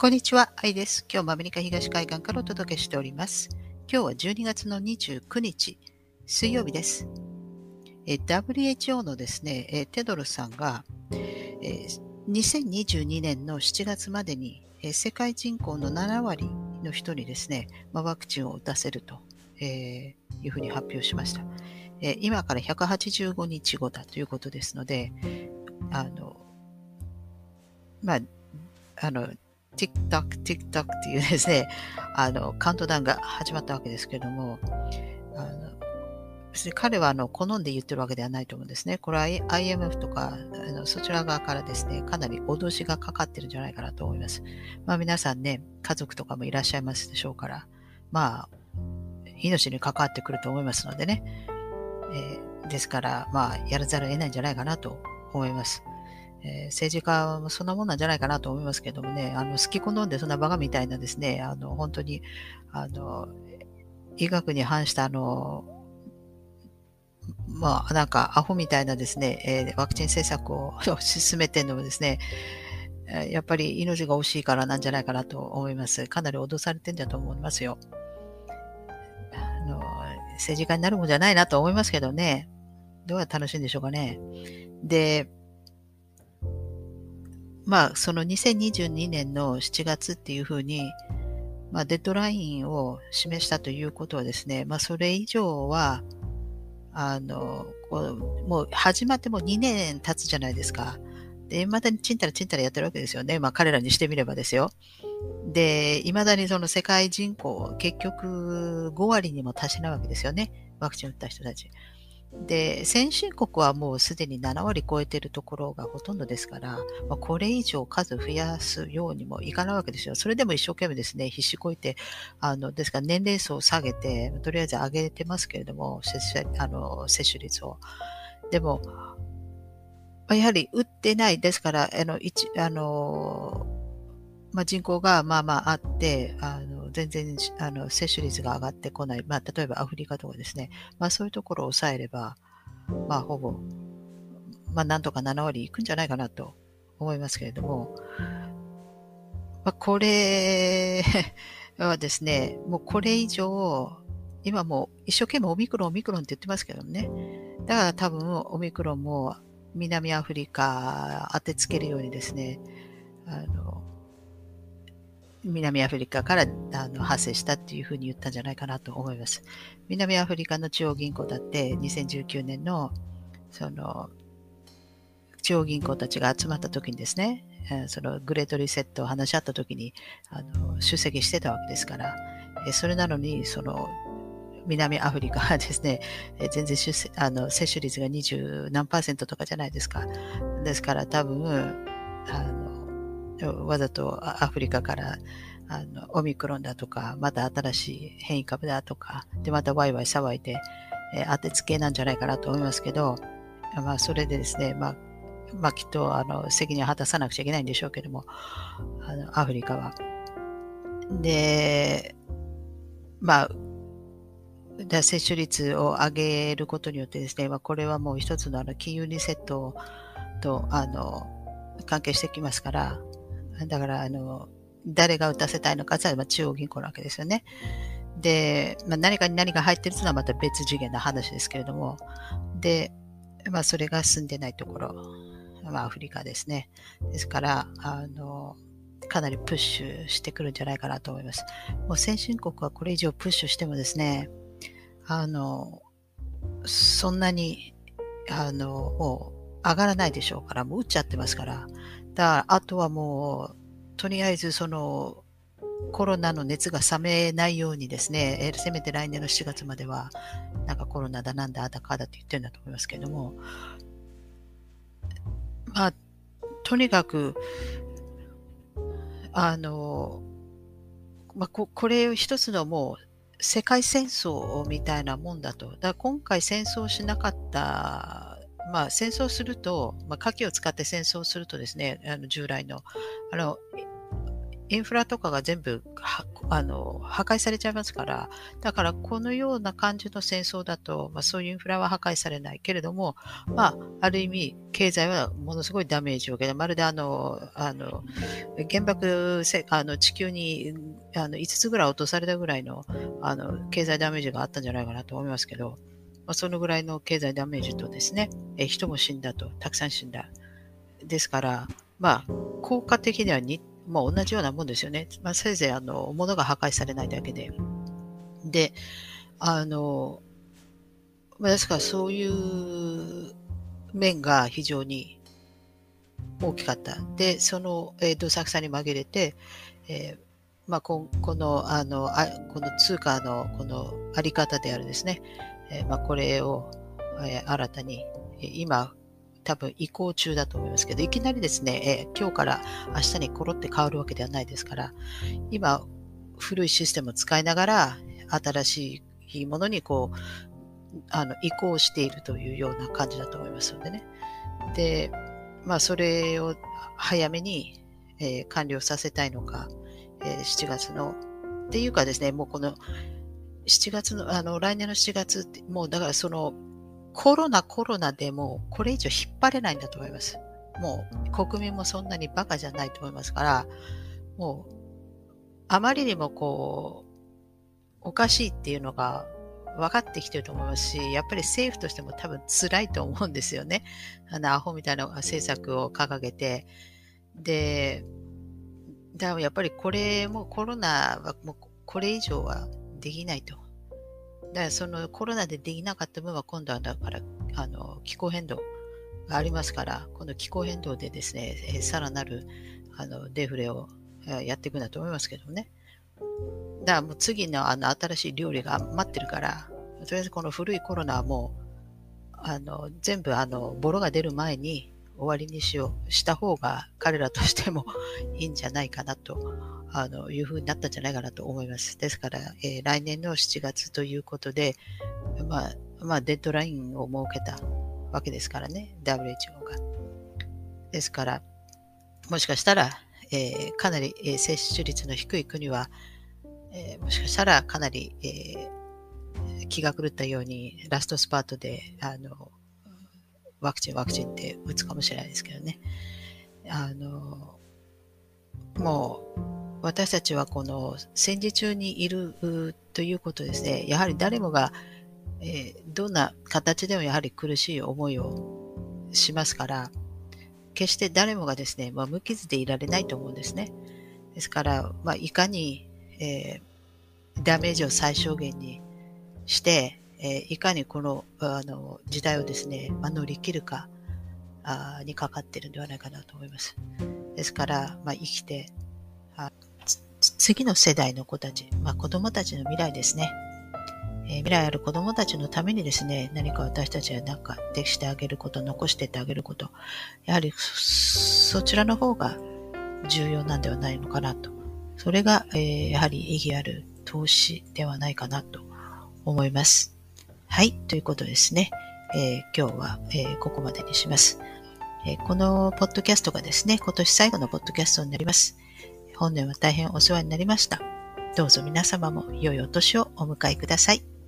こんにちは、愛です。今日もアメリカ東海岸からお届けしております。今日は12月の29日、水曜日です。え WHO のですね、えテドロさんが、え2022年の7月までに、え世界人口の7割の人にですね、まワクチンを打たせると、えいうふうに発表しました。え今から185日後だということですので、あの、まあ、あの、TikTok、TikTok っていうですね、あの、カウントダウンが始まったわけですけれども、あの彼はあの好んで言ってるわけではないと思うんですね。これは IMF とかあのそちら側からですね、かなり脅しがかかってるんじゃないかなと思います。まあ皆さんね、家族とかもいらっしゃいますでしょうから、まあ、命に関わってくると思いますのでね。えー、ですから、まあ、やらざるを得ないんじゃないかなと思います。えー、政治家もそんなもんなんじゃないかなと思いますけどもね、あの、好き好んでそんなバカみたいなですね、あの、本当に、あの、医学に反したあの、まあ、なんか、アホみたいなですね、えー、ワクチン政策を進めてるのもですね、やっぱり命が惜しいからなんじゃないかなと思います。かなり脅されてんだと思いますよ。あの、政治家になるもんじゃないなと思いますけどね。どうやって楽しいんでしょうかね。で、まあ、その2022年の7月っていうふうに、まあ、デッドラインを示したということはですね、まあ、それ以上は、あの、もう始まってもう2年経つじゃないですか。で、未だにちんたらちんたらやってるわけですよね。まあ、彼らにしてみればですよ。で、未だにその世界人口、結局5割にも達しないわけですよね。ワクチン打った人たち。で、先進国はもうすでに7割超えているところがほとんどですから、まあ、これ以上数増やすようにもいかないわけですよ。それでも一生懸命ですね、必死こいて、あの、ですから年齢層を下げて、とりあえず上げてますけれども、接種あの接種率を。でも、まやはり打ってない、ですから、あの、一あのまあ、人口がまあまああって、あの全然あの接種率が上がってこない、まあ、例えばアフリカとかですね、まあ、そういうところを抑えれば、まあ、ほぼ、まあ、なんとか7割いくんじゃないかなと思いますけれども、まあ、これはですね、もうこれ以上、今も一生懸命オミクロン、オミクロンって言ってますけどね。だから多分オミクロンも南アフリカ当てつけるようにですね、あの、南アフリカからあの発生したっていうふうに言ったんじゃないかなと思います。南アフリカの中央銀行だって2019年のその中央銀行たちが集まった時にですね、そのグレートリセットを話し合った時にあの出席してたわけですから、それなのにその南アフリカはですね、全然出あの接種率が20何パーセントとかじゃないですか。ですから多分、あのわざとアフリカからあのオミクロンだとか、また新しい変異株だとか、で、またワイワイ騒いで、えー、当てつけなんじゃないかなと思いますけど、まあ、それでですね、まあ、まあ、きっと、あの、責任を果たさなくちゃいけないんでしょうけども、あの、アフリカは。で、まあ、接種率を上げることによってですね、まあ、これはもう一つのあの金融リセットとあの関係してきますから、だから、あの、誰が打たせたいのかというのは中央銀行なわけですよね。で、まあ、何かに何が入ってるというのはまた別次元な話ですけれども、で、まあ、それが進んでないところ、まあ、アフリカですね。ですから、あの、かなりプッシュしてくるんじゃないかなと思います。もう先進国はこれ以上プッシュしてもですね、あの、そんなに、あの、もう上がらないでしょうから、もう打っちゃってますから、だあとはもう、とりあえずその、コロナの熱が冷めないようにですね、せめて来年の7月までは、なんかコロナだなんだあだかだって言ってるんだと思いますけれども、まあ、とにかく、あの、まあ、ここれ一つのもう世界戦争みたいなもんだと。だから今回戦争しなかったまあ、戦争すると、まあ、火器を使って戦争するとですね、あの従来の、あの、インフラとかが全部あの、破壊されちゃいますから、だからこのような感じの戦争だと、まあそういうインフラは破壊されないけれども、まあ、ある意味、経済はものすごいダメージを受けて、まるであの、あの、原爆せ、あの、地球に、あの、5つぐらい落とされたぐらいの、あの、経済ダメージがあったんじゃないかなと思いますけど、まあ、そのぐらいの経済ダメージとですね、え人も死んだと、たくさん死んだ。ですから、まあ、効果的にはにまあ、同じようなもんですよね。まあ、せいぜいあの物が破壊されないだけで。で、あの、まあ、ですからそういう面が非常に大きかった。で、その、えー、どさくさに紛れて、えー、まあ、ここの、あの、あこの通貨のこのあり方であるですね、え、まあ、これを、え、新たに、今、多分移行中だと思いますけど、いきなりですね、え、今日から明日にコロって変わるわけではないですから、今、古いシステムを使いながら、新しいものにこう、あの、移行しているというような感じだと思いますのでね。で、まあ、それを早めに、え、完了させたいのか、え、7月の、っていうかですね、もうこの、7月の、あの、来年の7月って、もうだからその、コロナコロナでもこれ以上引っ張れないんだと思います。もう国民もそんなにバカじゃないと思いますから、もうあまりにもこう、おかしいっていうのが分かってきてると思いますし、やっぱり政府としても多分辛いと思うんですよね。あの、アホみたいな政策を掲げて。で、だやっぱりこれもコロナはもうこれ以上はできないと。だからそのコロナでできなかった分は今度はだからあの気候変動がありますから、この気候変動でですね、さらなるあのデフレをやっていくんだと思いますけどね。だからもう次のあの新しい料理が待ってるから、とりあえずこの古いコロナはもうあの全部あのボロが出る前に終わりにしよう、した方が彼らとしてもいいんじゃないかなとあの、いうふうになったんじゃないかなと思います。ですから、えー、来年の7月ということで、まあ、まあ、デッドラインを設けたわけですからね、WHO が。ですから、もしかしたら、えー、かなり、えー、接種率の低い国は、えー、もしかしたらかなり、えー、気が狂ったようにラストスパートであのワクチンワクチンって打つかもしれないですけどね。あのもう私たちはこの戦時中にいるということですね、やはり誰もが、えー、どんな形でもやはり苦しい思いをしますから、決して誰もがですね、まあ、無傷でいられないと思うんですね。ですから、まあ、いかに、えー、ダメージを最小限にして、えー、いかにこのあの時代をですね、まあ、乗り切るかあにかかっているんではないかなと思います。ですから、まあ、生きて次の世代の子たち、まあ、子供たちの未来ですね。えー、未来ある子供たちのためにですね、何か私たちは何かできてあげること、残してってあげること、やはりそちらの方が重要なんではないのかなと。それが、えー、やはり意義ある投資ではないかなと思います。はい、ということですね。えー、今日は、え、ここまでにします、えこのポッドキャストがですね、今年最後のポッドキャストになります。本年は大変お世話になりました。どうぞ皆様も良いお年をお迎えください。